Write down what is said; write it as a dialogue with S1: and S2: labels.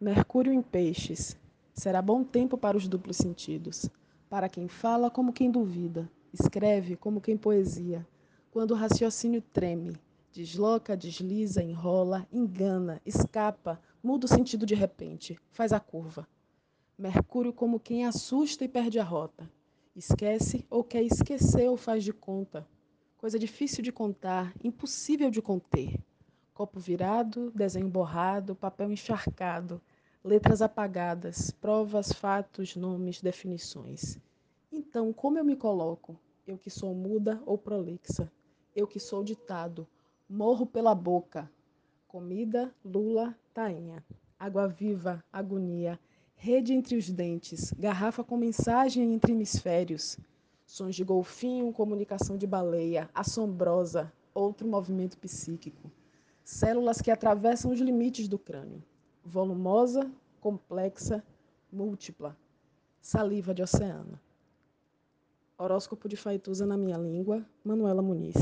S1: Mercúrio em Peixes. Será bom tempo para os duplos sentidos. Para quem fala como quem duvida, escreve como quem poesia. Quando o raciocínio treme, desloca, desliza, enrola, engana, escapa, muda o sentido de repente, faz a curva. Mercúrio como quem assusta e perde a rota. Esquece ou quer esquecer ou faz de conta. Coisa difícil de contar, impossível de conter. Copo virado, desenho borrado, papel encharcado, letras apagadas, provas, fatos, nomes, definições. Então, como eu me coloco? Eu que sou muda ou prolixa, eu que sou ditado, morro pela boca. Comida, lula, tainha. Água viva, agonia, rede entre os dentes, garrafa com mensagem entre hemisférios. Sons de golfinho, comunicação de baleia, assombrosa, outro movimento psíquico células que atravessam os limites do crânio, volumosa, complexa, múltipla, saliva de oceano. Horóscopo de Faituza na minha língua, Manuela Muniz.